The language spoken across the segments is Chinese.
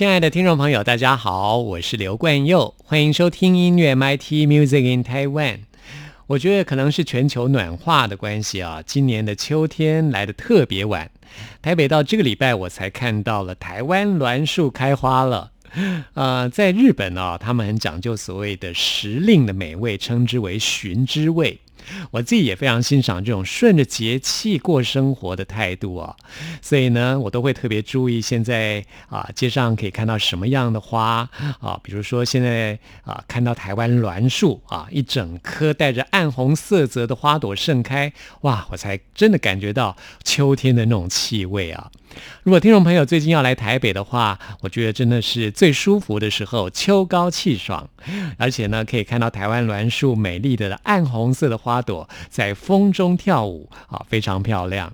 亲爱的听众朋友，大家好，我是刘冠佑，欢迎收听音乐 MIT Music in Taiwan。我觉得可能是全球暖化的关系啊，今年的秋天来的特别晚。台北到这个礼拜，我才看到了台湾栾树开花了。呃，在日本啊，他们很讲究所谓的时令的美味，称之为寻之味。我自己也非常欣赏这种顺着节气过生活的态度啊，所以呢，我都会特别注意现在啊街上可以看到什么样的花啊，比如说现在啊看到台湾栾树啊，一整颗带着暗红色泽的花朵盛开，哇，我才真的感觉到秋天的那种气味啊。如果听众朋友最近要来台北的话，我觉得真的是最舒服的时候，秋高气爽，而且呢，可以看到台湾栾树美丽的暗红色的花朵在风中跳舞，啊，非常漂亮。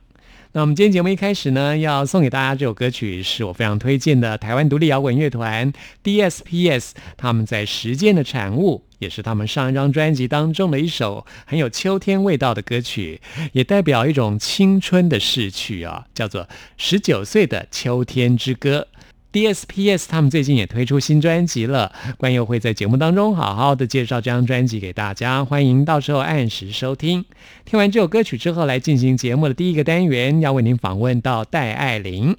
那我们今天节目一开始呢，要送给大家这首歌曲，是我非常推荐的台湾独立摇滚乐团 DSPS，他们在实践的产物，也是他们上一张专辑当中的一首很有秋天味道的歌曲，也代表一种青春的逝去啊，叫做《十九岁的秋天之歌》。DSPS 他们最近也推出新专辑了，关佑会在节目当中好好的介绍这张专辑给大家，欢迎到时候按时收听。听完这首歌曲之后，来进行节目的第一个单元，要为您访问到戴爱玲。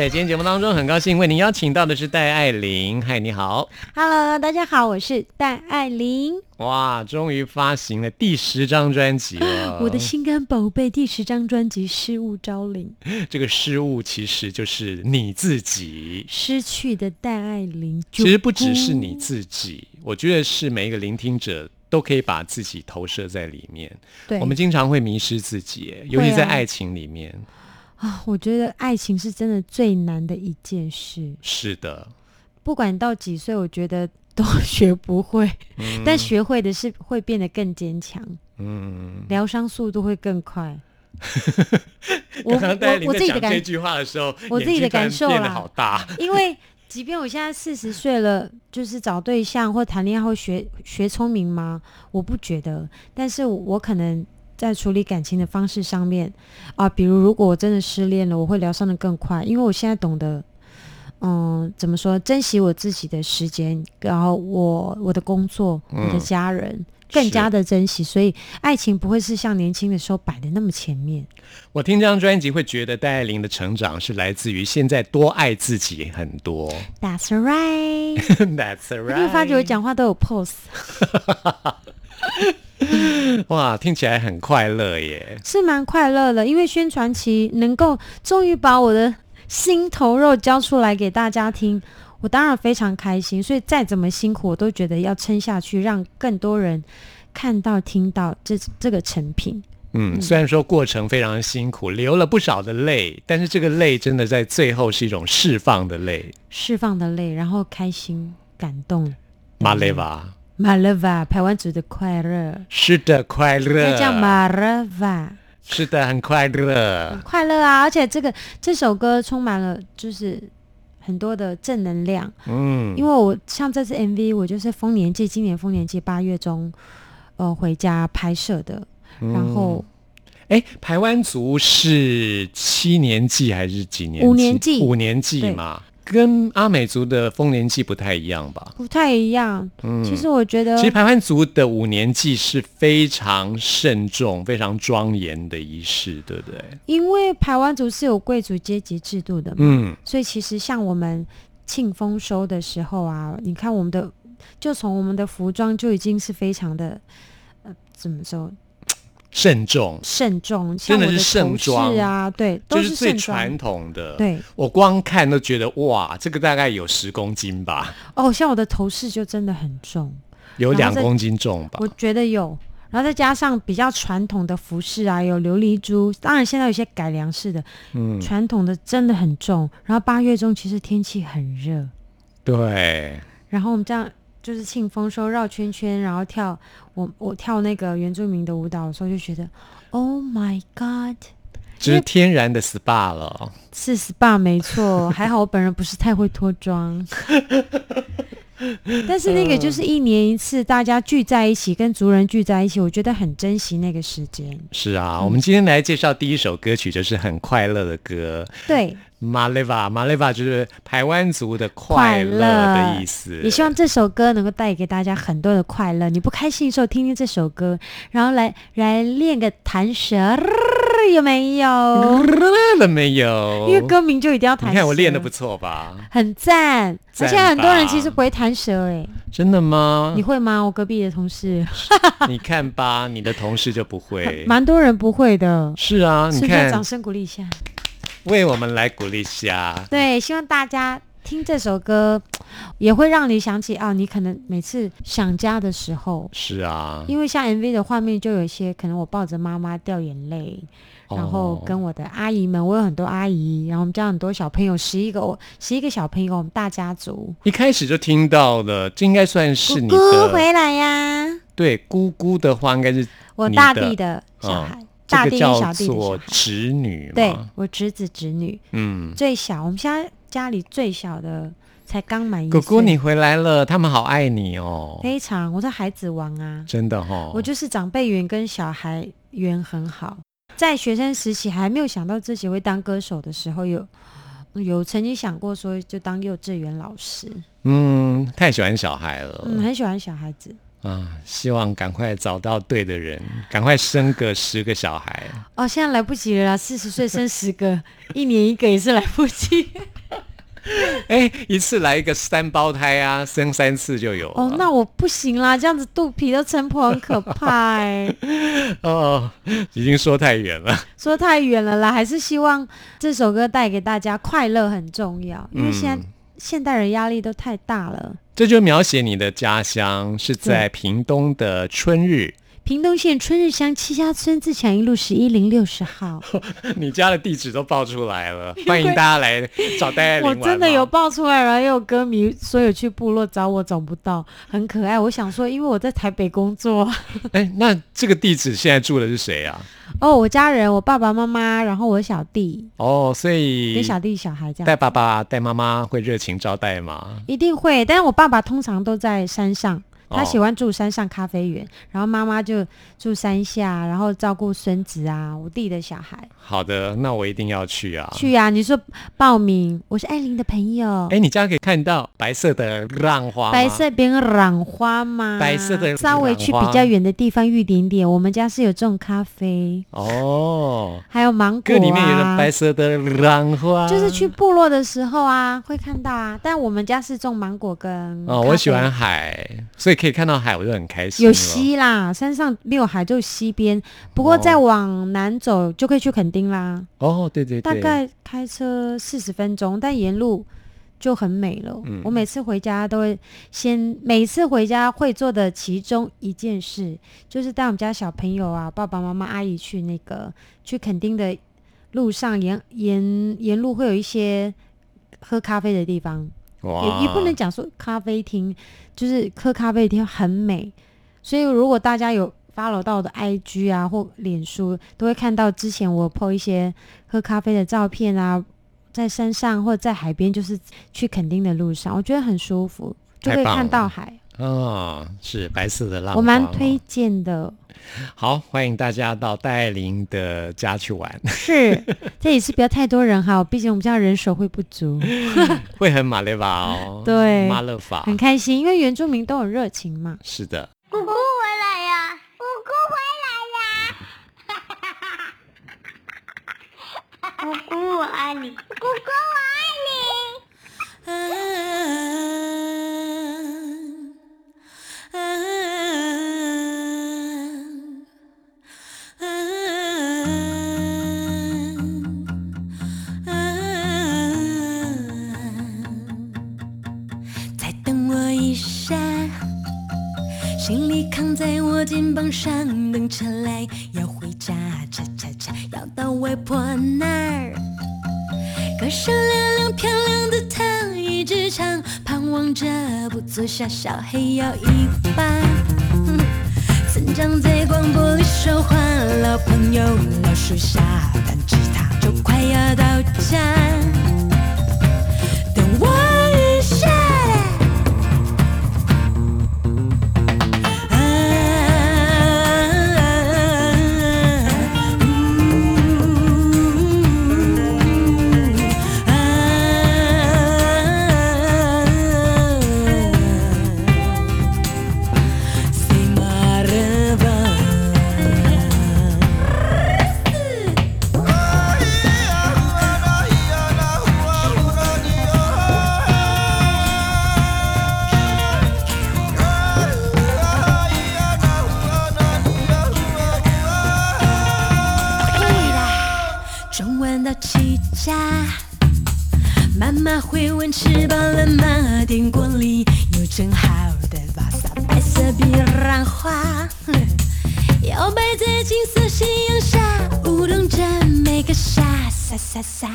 在今天节目当中，很高兴为您邀请到的是戴爱玲。嗨，你好。Hello，大家好，我是戴爱玲。哇，终于发行了第十张专辑了。我的心肝宝贝第十张专辑《失物招领》，这个失误其实就是你自己。失去的戴爱玲。其实不只是你自己，我觉得是每一个聆听者都可以把自己投射在里面。对，我们经常会迷失自己，尤其在爱情里面。啊，我觉得爱情是真的最难的一件事。是的，不管到几岁，我觉得都 学不会，嗯 但学会的是会变得更坚强，嗯。疗伤速度会更快。我我我自己的感在讲这句话的时候，我自己的感受眼睛突然变得啦好大。因为即便我现在四十岁了，就是找对象或谈恋爱会学学聪明吗？我不觉得，但是我可能在处理感情的方式上面啊，比如如果我真的失恋了，我会疗伤的更快，因为我现在懂得。嗯，怎么说？珍惜我自己的时间，然后我我的工作，嗯我的家人，更加的珍惜。所以，爱情不会是像年轻的时候摆的那么前面。我听这张专辑会觉得戴爱玲的成长是来自于现在多爱自己很多。That's right。That's 你有没有发觉我。讲话都有 pose？哇，听起来很快乐耶！是蛮快乐的，因为宣传期能够终于把我的心头肉交出来给大家听，我当然非常开心。所以再怎么辛苦，我都觉得要撑下去，让更多人看到、听到这这个成品。嗯，虽然说过程非常辛苦，流了不少的泪，但是这个泪真的在最后是一种释放的泪。释放的泪，然后开心、感动。马雷瓦，马勒瓦，台湾族的快乐，是的，快乐那，叫马勒瓦，是的，很快乐。快乐啊！而且这个这首歌充满了就是很多的正能量。嗯，因为我像这次 MV，我就是丰年祭，今年丰年祭八月中，呃，回家拍摄的。然后哎，台湾族是七年祭还是几年？五年祭五年祭嘛，跟阿美族的丰年祭不太一样吧？不太一样。嗯，其实我觉得其实排湾族的五年祭是非常慎重、非常庄严的仪式，对不对？因为台湾族是有贵族阶级制度的嘛，嗯，所以其实像我们庆丰收的时候啊，你看我们的，就从我们的服装就已经是非常的，呃，怎么说？慎重，慎重，真的是盛头装饰啊，对，都就是最传统的。，对，我光看都觉得哇，这个大概有十公斤吧，哦，像我的头饰就真的很重。有两公斤重吧。我。觉得有，然后再加上比较传统的服饰啊，有琉璃珠，当然现在有些改良式的，嗯，传统的真的很重。然后八月中其实天气很热，对，然后我们这样就是庆丰收绕圈圈，然后跳我我跳那个原住民的舞蹈的时候，就觉得 Oh my God，这是天然的 SPA 了。是 SPA 没错，还好我本人不是太会脱妆。但是那个就是一年一次，大家聚在一起，跟族人聚在一起，我觉得很珍惜那个时间。是啊，我们今天来介绍第一首歌曲，就是很快乐的歌。对，马雷瓦，马雷瓦就是台湾族的快乐的意思。也希望这首歌能够带给大家很多的快乐。你不开心的时候听听这首歌，然后来来练个弹舌，有没有？了没有？因为歌名就一定要弹舌。你看我练的不错吧？很赞，赞而且很多人其实不会弹舌哎，真的吗你？会吗？我隔壁的同事，你看吧，你的同事就不会。蛮多人不会的。是啊，你是不是要掌看，声鼓励一下？为我们来鼓励一下。对，希望大家听这首歌，也会让你想起啊，你可能每次想家的时候，是啊，因为像 MV 的画面就有一些，可能我抱着妈妈掉眼泪，然后哦跟我的阿姨们，我有很多阿姨，然后我们家很多小朋友，十一个我十一个小朋友，我们大家族。一开始就听到了，这应该算是你姑姑的回来呀！对姑姑的话，应该是我大弟的小孩，大弟跟这个叫小弟的小孩，侄女嘛。对我侄子侄女嗯，最小，我们现在家里最小的才刚满一岁。姑姑你回来了，他们好爱你哦，非常，我是孩子王啊，真的哦。我就是长辈缘跟小孩缘很好。在学生时期还没有想到自己会当歌手的时候，有有曾经想过说就当幼稚园老师，嗯，太喜欢小孩了。嗯，很喜欢小孩子。啊，希望赶快找到对的人，赶快生个十个小孩。哦，现在来不及了啦，四十岁生十个，一年一个也是来不及。哎，一次来一个三胞胎啊，生三次就有。哦，那我不行啦，这样子肚皮都撑破，很可怕哎。哦，已经说太远了，说太远了啦，还是希望这首歌带给大家快乐很重要，因为现在现代人压力都太大了。这就描写你的家乡是在屏东的春日。屏东县春日乡七家村自强一路十一零六十号，你家的地址都报出来了，欢迎大家来找戴爱玲我真的有报出来了，也有歌迷说有去部落找我找不到，很可爱。我想说，因为我在台北工作。哎，那这个地址现在住的是谁啊？哦，我家人，我爸爸妈妈，然后我小弟。哦，所以跟小弟小孩这样。带爸爸带妈妈会热情招待吗？一定会，但是我爸爸通常都在山上。他喜欢住山上咖啡园，然后妈妈就住山下，然后照顾孙子啊，我弟的小孩。好的，那我一定要去啊！去啊！你说报名，我是艾琳的朋友。哎，你家可以看到白色的浪花白色边浪花吗？白色的，稍微去比较远的地方一点点。我们家是有种咖啡哦，还有芒果啊。里面有白色的浪花，就是去部落的时候啊，会看到啊。但我们家是种芒果跟哦，我喜欢海，所以。可以看到海，我就很开心。有溪啦，山上没有海，就溪边。不过再往南走就可以去垦丁啦。哦，对对，大概开车四十分钟，但沿路就很美了。嗯我每次回家都会先，每次回家会做的其中一件事，就是带我们家小朋友啊，爸爸妈妈、阿姨去那个去垦丁的路上，沿沿沿路会有一些喝咖啡的地方。也也不能讲说咖啡厅，就是喝咖啡厅很美，所以如果大家有 follow 到我的 IG 啊或脸书，都会看到之前我 po 一些喝咖啡的照片啊，在山上或者在海边，就是去垦丁的路上，我觉得很舒服，就可以看到海。哦，是白色的浪，我蛮推荐的。好，欢迎大家到戴爱玲的家去玩。是，这也是不要太多人哈，毕竟我们家人手会不足，会很马勒法哦。对，马勒法很开心，因为原住民都很热情嘛。是的。姑姑回来呀！姑姑回来呀！姑姑我爱你，姑姑我爱你。行李扛在我肩膀上，等车来要回家，cha cha cha，要到外婆那儿，歌声亮亮漂亮的她一直唱。盼望着不坐下小黑要一把，村长在广播里说话，老朋友老树下弹吉他，就快要到家。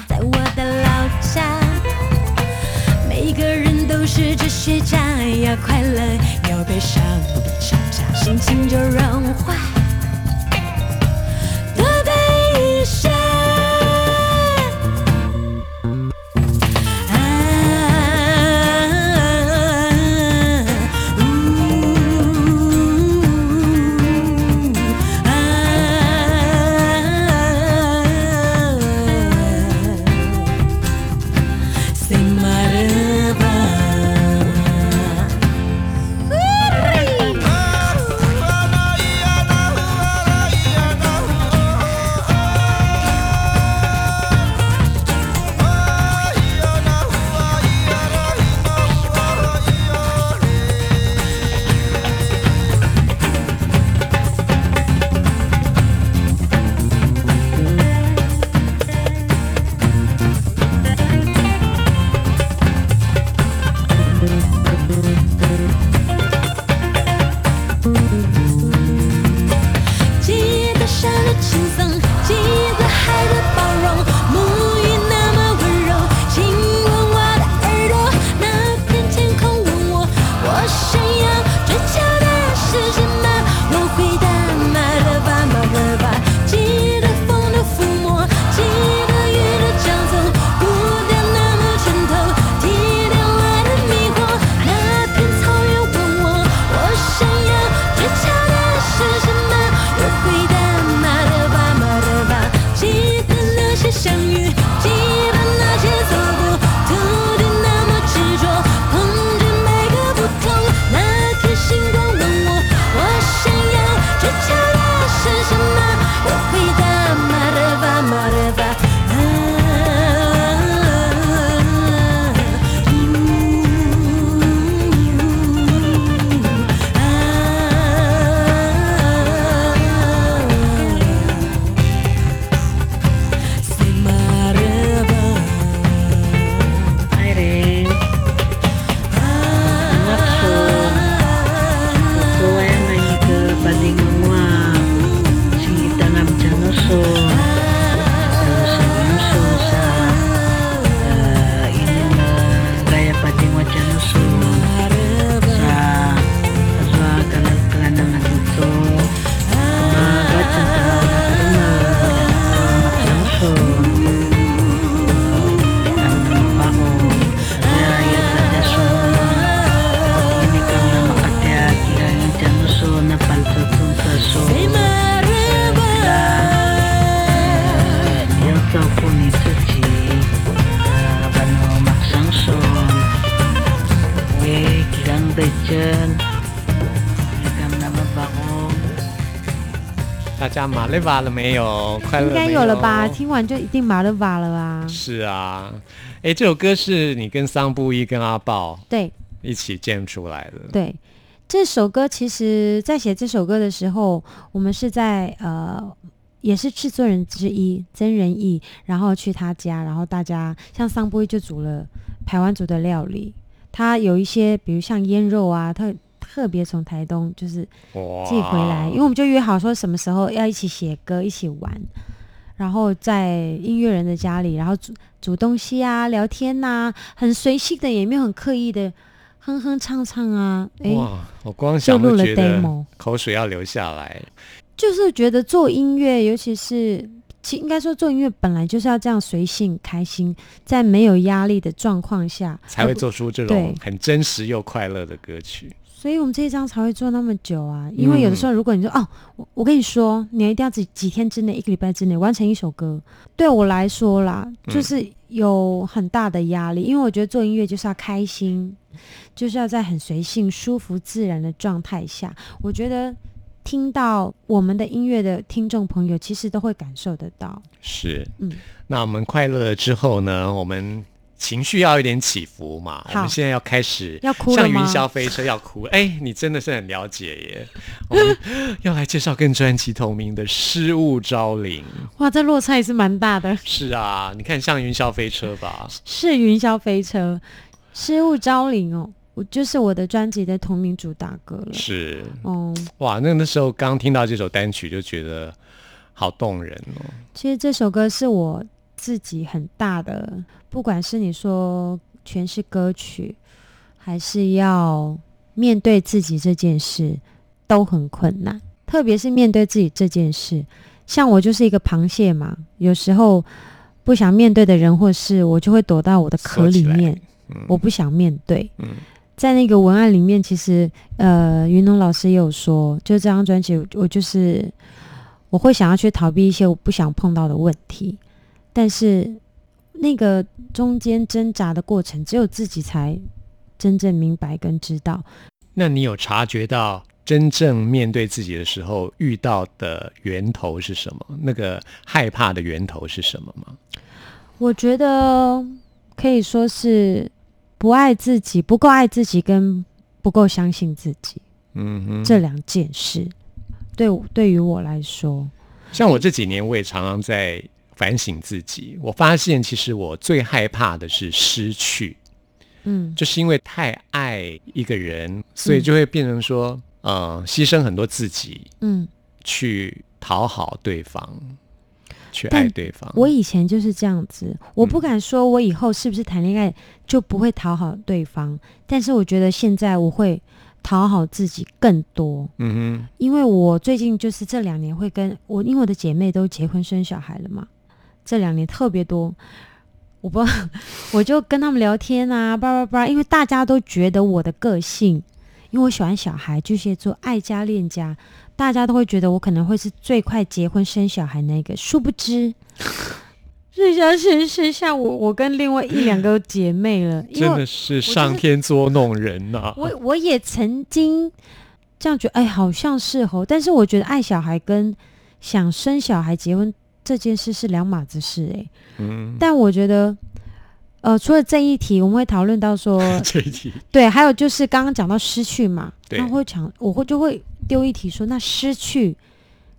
在我的老家，每个人都是哲学家，要快，家马勒瓦了没有？快乐应该有了吧？听完就一定马勒瓦了吧？是啊，哎，这首歌是你跟桑布伊跟阿豹对一起建出来的。对，这首歌其实在写这首歌的时候，我们是在呃。也是制作人之一曾仁义，然后去他家，然后大家像桑布伊就煮了台湾族的料理，他有一些比如像腌肉啊，特特别从台东就是哇寄回来，因为我们就约好说什么时候要一起写歌，一起玩，然后在音乐人的家里，然后煮煮东西啊，聊天呐、很随性的，也没有很刻意的哼哼唱唱啊，哎，哇，我光想录了都觉得 demo，口水要流下来。就是觉得做音乐，尤其是其应该说做音乐本来就是要这样随性开心，在没有压力的状况下才会做出这种很真实又快乐的歌曲。所以我们这一张才会做那么久啊，因为有的时候，如果你说、哦，我我跟你说，你一定要几几天之内，一个礼拜之内完成一首歌，对我来说啦，就是有很大的压力，因为我觉得做音乐就是要开心，就是要在很随性、舒服、自然的状态下，我觉得听到我们的音乐的听众朋友，其实都会感受得到。是，嗯。那我们快乐了之后呢，我们情绪要有点起伏嘛。我们现在要开始要哭像云霄飞车要哭。哎，你真的是很了解耶。我们 要来介绍跟专辑同名的《失物招领》。哇，这落差也是蛮大的。是啊，你看像云霄飞车吧，是云霄飞车，失物招领哦，我就是我的专辑的同名主打歌了。是哦、哇，那那时候刚听到这首单曲就觉得好动人哦。其实这首歌是我自己很大的，不管是你说诠释歌曲，还是要面对自己这件事，都很困难。特别是面对自己这件事，像我就是一个螃蟹嘛，有时候不想面对的人或事，我就会躲到我的壳里面，嗯我不想面对。嗯在那个文案里面，其实呃，云龙老师也有说，就这张专辑，我我就是我会想要去逃避一些我不想碰到的问题，但是那个中间挣扎的过程，只有自己才真正明白跟知道。那你有察觉到真正面对自己的时候遇到的源头是什么？那个害怕的源头是什么吗？我觉得可以说是不爱自己，不够爱自己，跟不够相信自己嗯哼，这两件事，对对于我来说，像我这几年，我也常常在反省自己。我发现，其实我最害怕的是失去，嗯就是因为太爱一个人，所以就会变成说，呃，牺牲很多自己嗯。去讨好对方，去但爱对方。我以前就是这样子，我不敢说我以后是不是谈恋爱就不会讨好对方，但是我觉得现在我会讨好自己更多，嗯哼因为我最近就是这两年会跟我，因为我的姐妹都结婚生小孩了嘛，这两年特别多。我不，我就跟他们聊天啊，叭叭叭，因为大家都觉得我的个性，因为我喜欢小孩，巨蟹座爱家恋家，大家都会觉得我可能会是最快结婚生小孩那个，殊不知，剩下剩剩下我，我跟另外一两个姐妹了，真的是上天捉弄人呐、我我也曾经这样觉得，哎，好像是哦，但是我觉得爱小孩跟想生小孩、结婚这件事是两码子事，哎，嗯，但我觉得。呃，除了这一题，我们会讨论到说，这一题。对，还有就是刚刚讲到失去嘛，对。那会讲，我会就会丢一题说，那失去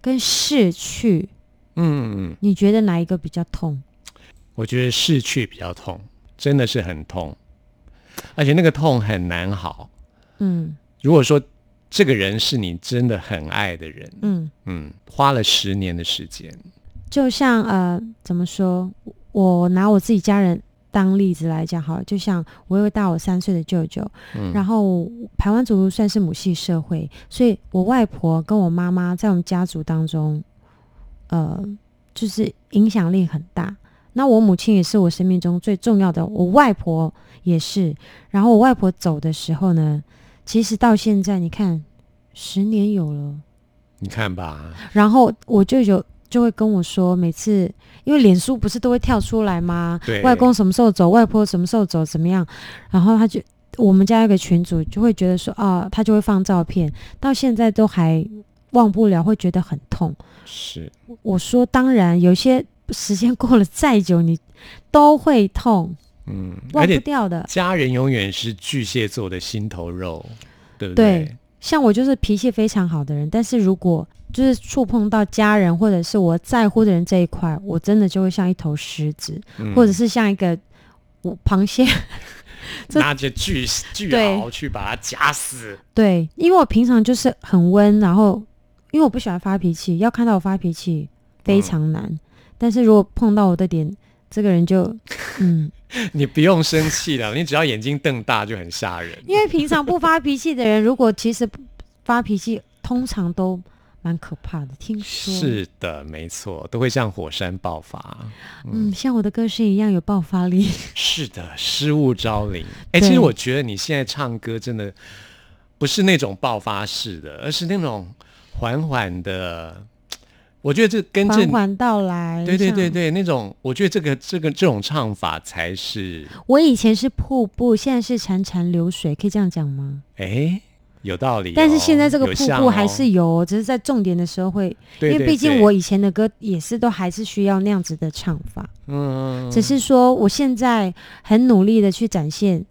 跟逝去，嗯嗯，你觉得哪一个比较痛？我觉得逝去比较痛，真的是很痛，而且那个痛很难好。嗯。如果说这个人是你真的很爱的人，嗯，嗯，花了十年的时间，就像呃，怎么说？我拿我自己家人当例子来讲好了，就像我有个大我三岁的舅舅，嗯，然后台湾族算是母系社会，所以我外婆跟我妈妈在我们家族当中，呃，就是影响力很大。那我母亲也是我生命中最重要的，我外婆也是。然后我外婆走的时候呢，其实到现在你看，十年有了。你看吧，然后我舅舅就会跟我说，每次因为脸书不是都会跳出来吗？对外公什么时候走，外婆什么时候走，怎么样？然后他就我们家有个群主就会觉得说，啊，他就会放照片，到现在都还忘不了，会觉得很痛。是，我说，当然，有些时间过了再久，你都会痛，嗯，忘不掉的。家人永远是巨蟹座的心头肉，对不对像我就是脾气非常好的人，但是如果就是触碰到家人或者是我在乎的人这一块，我真的就会像一头狮子，嗯或者是像一个我螃蟹。这拿着巨巨对鳌去把它夹死。对，因为我平常就是很温，然后因为我不喜欢发脾气，要看到我发脾气非常难。但是如果碰到我的点，这个人就嗯，你不用生气了，你只要眼睛瞪大就很吓人。因为平常不发脾气的人，如果其实发脾气，通常都蛮可怕的。听说是的，没错，都会像火山爆发。嗯，像我的歌声一样有爆发力。是的，失物招领。哎，对其实我觉得你现在唱歌真的不是那种爆发式的，而是那种缓缓的。我觉得这跟这缓缓到来。对对对。对，那种我觉得这个这个这种唱法才是我以前是瀑布，现在是潺潺流水，可以这样讲吗？哎有道理哦、但是现在这个瀑布还哦。是有哦，只是在重点的时候会，因为毕竟我以前的歌也是都还是需要那样子的唱法，嗯只是说我现在很努力的去展现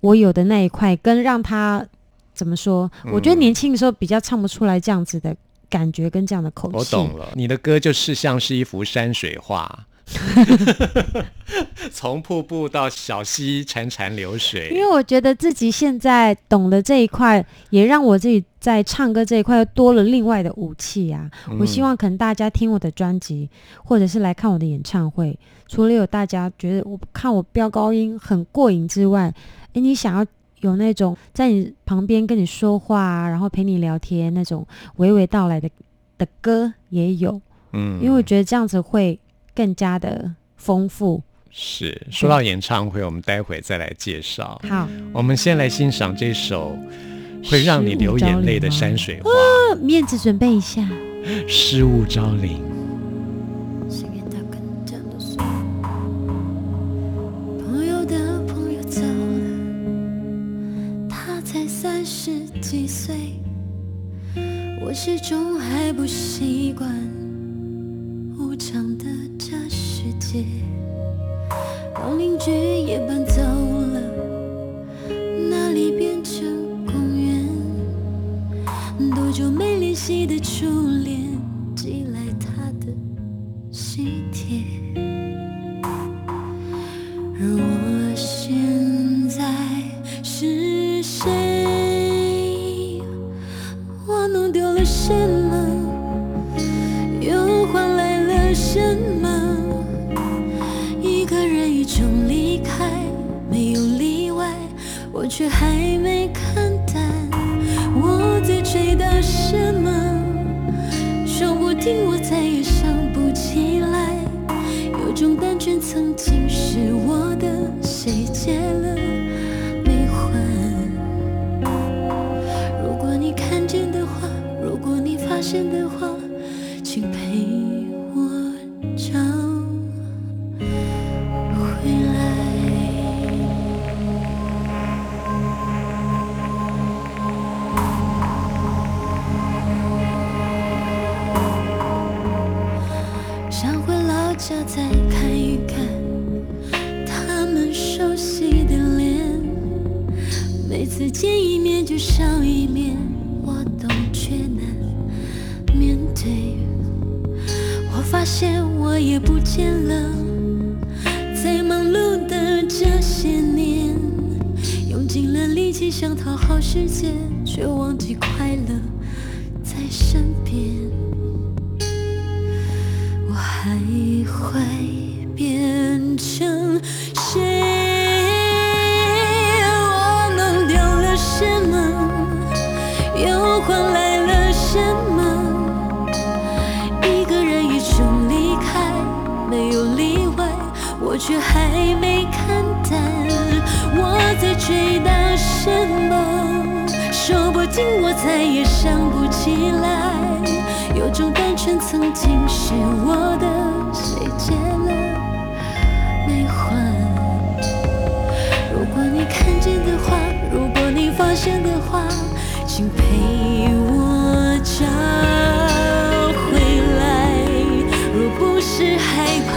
我有的那一块，跟让他怎么说？我觉得嗯年轻的时候比较唱不出来这样子的感觉跟这样的口气。我懂了，你的歌就是像是一幅山水画，从瀑布到小溪潺潺流水。因为我觉得自己现在懂了这一块，也让我自己在唱歌这一块又多了另外的武器啊。我希望可能大家听我的专辑，或者是来看我的演唱会，除了有大家觉得我看我飙高音很过瘾之外，诶，你想要有那种在你旁边跟你说话啊，然后陪你聊天那种娓娓道来的的歌也有，嗯因为我觉得这样子会更加的丰富。是说到演唱会，我们待会再来介绍。好，我们先来欣赏这首会让你流眼泪的山水画呃面子准备一下。《失物招领》。朋友的朋友走了，他才三十几岁，我始终还不习惯无常的这世界。老邻居也搬走了，那里变成公园。多久没联系的初恋，寄来他的喜帖。而我现在是谁？我弄丢了什么？却还没看淡。我在追的什么？说不定我想讨好世界，却忘记快乐在身边。我还会变成谁？我弄丢了什么？又换来了什么？一个人一生离开，没有例外，我却还没看淡。我在追到什么？说不定我再也想不起来。有种单纯曾经是我的，谁借了没还？如果你看见的话，如果你发现的话，请陪我找回来。若不是害怕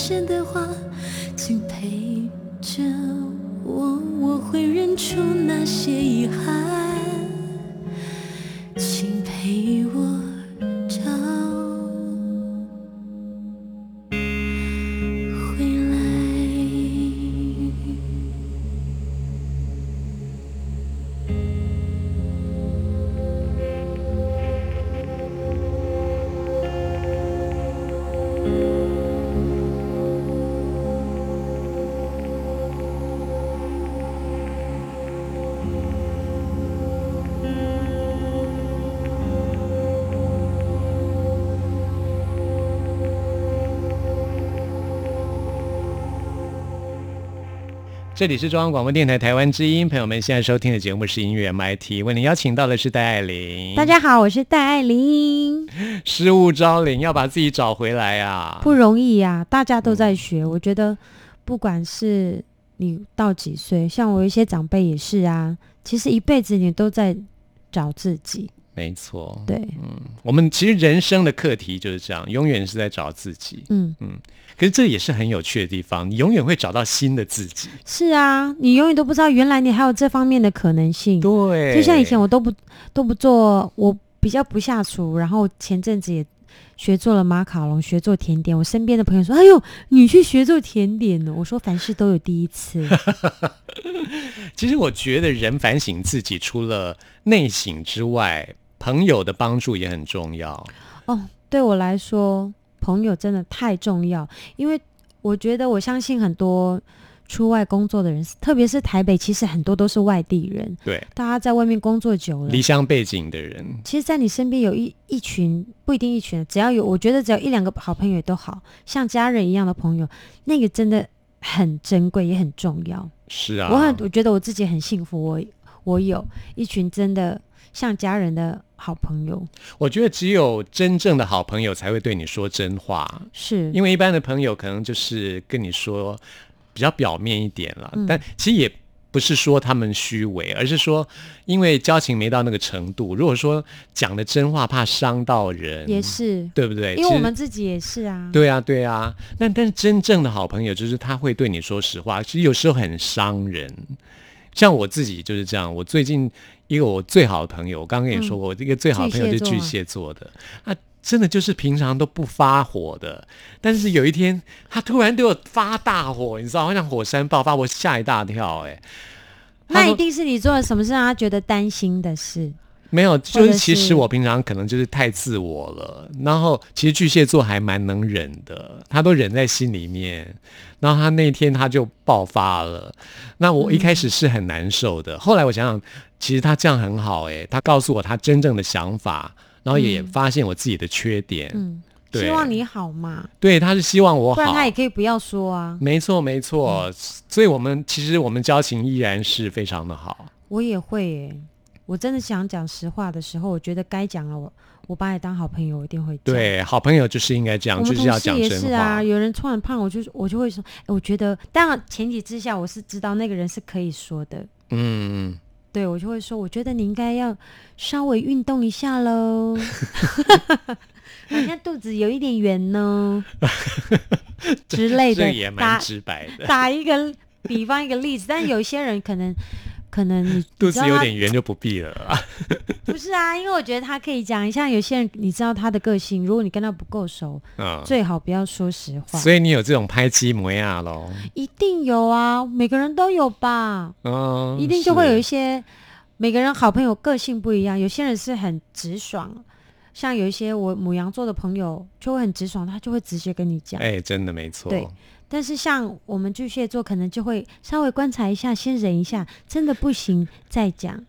现的话，请陪着我，我会认出那些遗憾。这里是中央广播电台台湾之音，朋友们现在收听的节目是音乐 MIT，为您邀请到的是戴爱玲。大家好，我是戴爱玲，失物招领，要把自己找回来啊！不容易呀、大家都在学。我觉得，不管是你到几岁，像我一些长辈也是啊，其实一辈子你都在找自己。没错，对，嗯我们其实人生的课题就是这样，永远是在找自己。嗯嗯，可是这也是很有趣的地方，你永远会找到新的自己。是啊，你永远都不知道原来你还有这方面的可能性。对，就像以前我都不都不做，我比较不下厨，然后前阵子也学做了马卡龙，学做甜点。我身边的朋友说：“哎呦，你去学做甜点呢？”我说：“凡事都有第一次。其实我觉得人反省自己，除了内省之外，朋友的帮助也很重要。”哦，对我来说，朋友真的太重要，因为我觉得我相信很多出外工作的人，特别是台北，其实很多都是外地人，对，大家在外面工作久了离。乡背景的人，其实，在你身边有一一群不一定一群，只要有，我觉得只要一两个好朋友都好，像家人一样的朋友，那个真的很珍贵，也很重要。是啊，我很，我觉得我自己很幸福，我我有一群真的像家人的好朋友，我觉得只有真正的好朋友才会对你说真话，是因为一般的朋友可能就是跟你说比较表面一点了，嗯但其实也不是说他们虚伪，而是说因为交情没到那个程度。如果说讲的真话怕伤到人，也是，对不对？因为我们自己也是啊。对啊，对啊。那但是真正的好朋友就是他会对你说实话，其实有时候很伤人。像我自己就是这样，我最近一个我最好的朋友，我刚刚跟你说过，我这个最好的朋友是巨巨蟹座的，他真的就是平常都不发火的，但是有一天他突然对我发大火，你知道，好像火山爆发，我吓一大跳、哎。那一定是你做了什么事让他觉得担心的事。没有，就是其实我平常可能就是太自我了，然后其实巨蟹座还蛮能忍的，他都忍在心里面，然后他那天他就爆发了，那我一开始是很难受的，后来我想想，其实他这样很好、诶，他告诉我他真正的想法，然后也发现我自己的缺点，嗯，对。希望你好嘛，对，他是希望我好。不然他，也可以不要说啊。没错没错，所以我们其实我们交情依然是非常的好，我也会耶，我真的想讲实话的时候，我觉得该讲了，我我把你当好朋友，我一定会讲。对，好朋友就是应该这样，就是要讲真话，是啊，有人突然胖，我就我就会说，哎，我觉得，当然前提之下，我是知道那个人是可以说的，嗯。对我就会说，我觉得你应该要稍微运动一下喽，好像肚子有一点圆呢 之类的这也，蛮打直白的。打一个比方一个例子，但有些人可能可能你肚子有点圆就不必了啦。不是啊，因为我觉得他可以讲，像有些人你知道他的个性，如果你跟他不够熟，嗯，最好不要说实话。所以你有这种拍鸡模样喽？一定有啊，每个人都有吧，嗯，一定就会有一些每个人好朋友个性不一样，有些人是很直爽，像有一些我母羊座的朋友就会很直爽，他就会直接跟你讲。哎，真的没错。对但是像我们巨蟹座，可能就会稍微观察一下，先忍一下，真的不行再讲。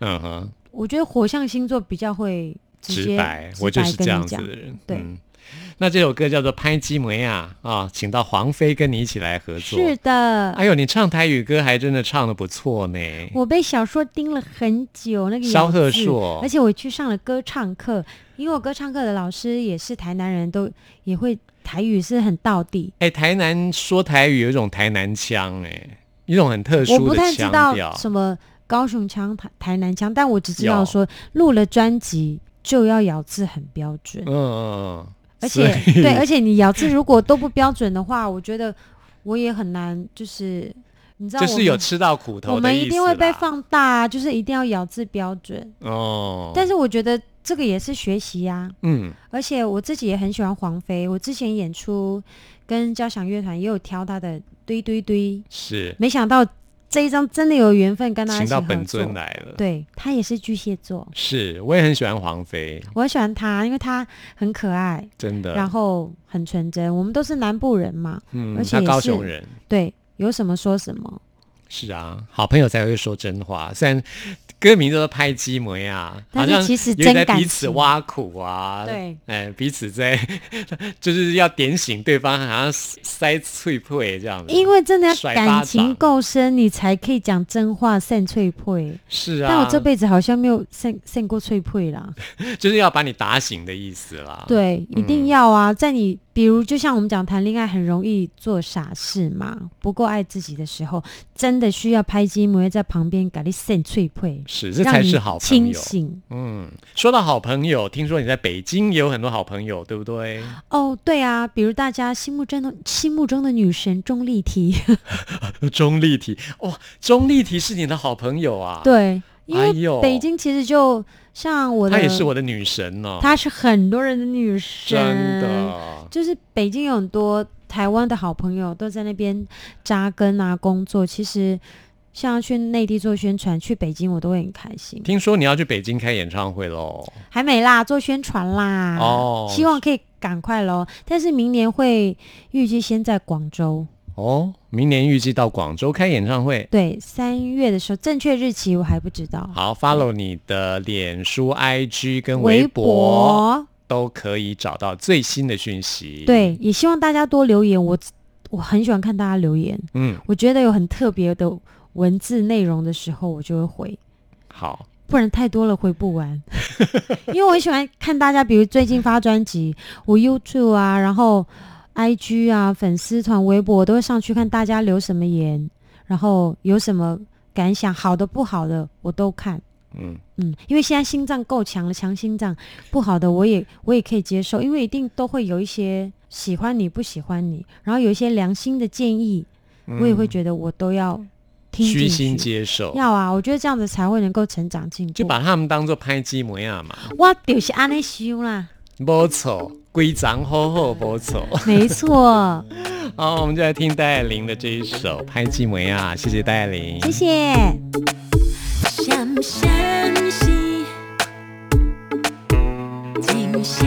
嗯哼，我觉得火象星座比较会直接直白，直我就是这样子的人。对嗯 那这首歌叫做《拍鸡模样》啊，请到黄飞跟你一起来合作。是的，哎呦，你唱台语歌还真的唱的不错呢。我被小说盯了很久，那个萧贺咬字硕而且我去上了歌唱课，因为我歌唱课的老师也是台南人，都也会台语，是很到底。哎，台南说台语有一种台南腔，哎，一种很特我不殊的腔太知道调。什么高雄腔、台台南腔，但我只知道有说录了专辑就要咬字很标准，嗯嗯嗯，而且对，而且你咬字如果都不标准的话，我觉得我也很难，就是你知道就是有吃到苦头我们一定会被放大啊，就是一定要咬字标准。哦。但是我觉得这个也是学习呀、嗯，而且我自己也很喜欢黄飞，我之前演出跟交响乐团也有挑他的堆堆堆，是没想到这一张真的有缘分跟他一请到本尊。来了。对他也是巨蟹座，是，我也很喜欢黄飞，我很喜欢他，因为他很可爱，真的。然后很纯真。我们都是南部人嘛，嗯，而且也是高雄人。对，有什么说什么。是啊，好朋友才会说真话。虽然歌名都是拍鸡梅啊，好像但是其实真感彼此挖苦啊，对，哎，彼此在 就是要点醒对方，好像塞脆配这样子。因为真的要感情够深，你才可以讲真话，散脆配。是啊，但我这辈子好像没有散散过脆配啦。就是要把你打醒的意思啦。，对，一定要啊！在你比如，就像我们讲谈恋爱，很容易做傻事嘛，不够爱自己的时候，真的需要拍鸡模在旁边给你扇脆配，是这才是好朋清友。醒。嗯，说到好朋友，听说你在北京也有很多好朋友，对不对？哦，对啊，比如大家心目中的心目中的女神钟丽缇，钟丽缇，哇，钟丽缇是你的好朋友啊？，对，因为北京其实就像我的，她也是我的女神哦。她是很多人的女神，真的，就是北京有很多台湾的好朋友都在那边扎根啊，工作。其实像去内地做宣传，去北京我都会很开心。听说你要去北京开演唱会喽？还没啦，做宣传啦。哦希望可以赶快喽。但是明年会预计先在广州，哦，明年预计到广州开演唱会。对，三月的时候，正确日期我还不知道。好，follow 你的脸书、IG 跟微微博都可以找到最新的讯息。，对，也希望大家多留言。我我很喜欢看大家留言，嗯，我觉得有很特别的文字内容的时候，我就会回。好，不然太多了回不完。因为我很喜欢看大家，比如最近发专辑，我 YouTube 啊，然后 IG 啊，粉丝团、微博我都会上去看大家留什么言，然后有什么感想，好的不好的我都看。嗯，嗯，因为现在心脏够强了，强心脏不好的我也我也可以接受，因为一定都会有一些喜欢你不喜欢你，然后有一些良心的建议，我也会觉得我都要听虚心。接受，要啊，我觉得这样子才会能够成长进步。就把他们当做拍机模样嘛，我就是安尼修啦，没错，规章好好不错。没错，好，我们就来听戴爱玲的这一首《拍寂梅》啊》，谢谢戴爱玲。谢谢。闪闪是真生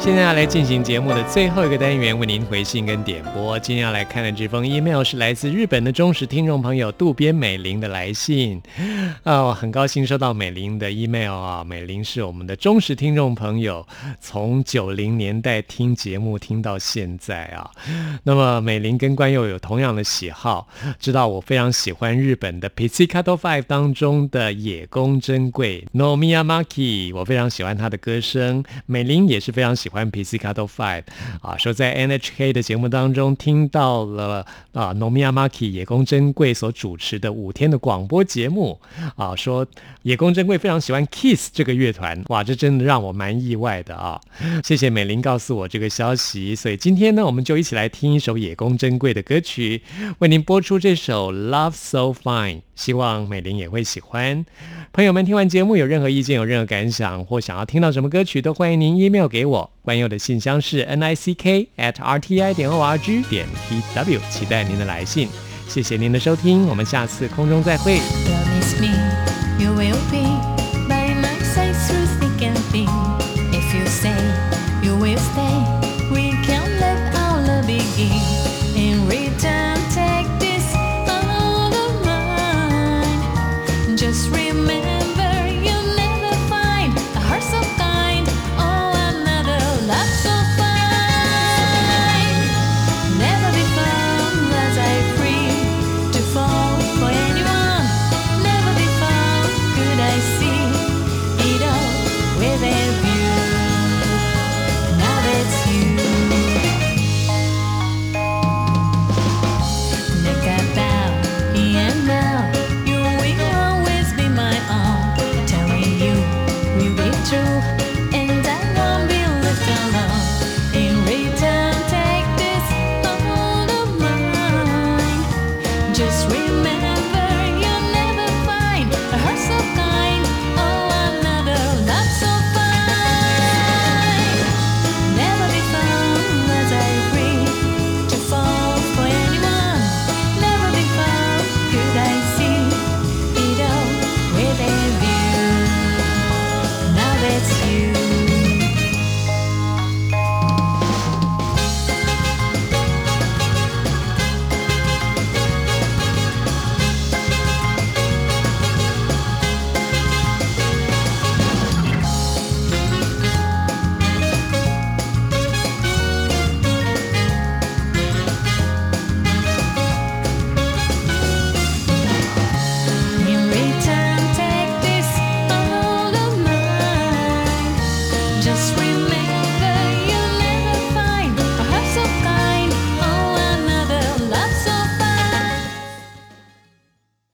现在要来进行节目的最后一个单元，为您回信跟点播。今天要来看的这封 email 是来自日本的忠实听众朋友渡边美玲的来信。啊，我很高兴收到美玲的 email 啊，美玲是我们的忠实听众朋友，从九零年代听节目听到现在啊。那么美玲跟关佑有同样的喜好，知道我非常喜欢日本的 Pizzicato Five 当中的野宫珍贵 No Miyamaki，我非常喜欢她的歌声。美玲也是非常喜欢 Pizzicato Five 啊，说在 NHK 的节目当中听到了啊 No Miyamaki 野宫珍贵所主持的五天的广播节目啊，说野宫珍贵非常喜欢 Kiss 这个乐团，哇，这真的让我蛮意外的啊！谢谢美玲告诉我这个消息，所以今天呢，我们就一起来听一首野宫珍贵的歌曲，为您播出这首 Love So Fine，希望美玲也会喜欢。朋友们，听完节目有任何意见、有任何感想，或想要听到什么歌曲，都欢迎您 email 给我。关佑的信箱是 n i c k at r t i 点 o r g 点 t w，期待您的来信。谢谢您的收听，我们下次空中再会。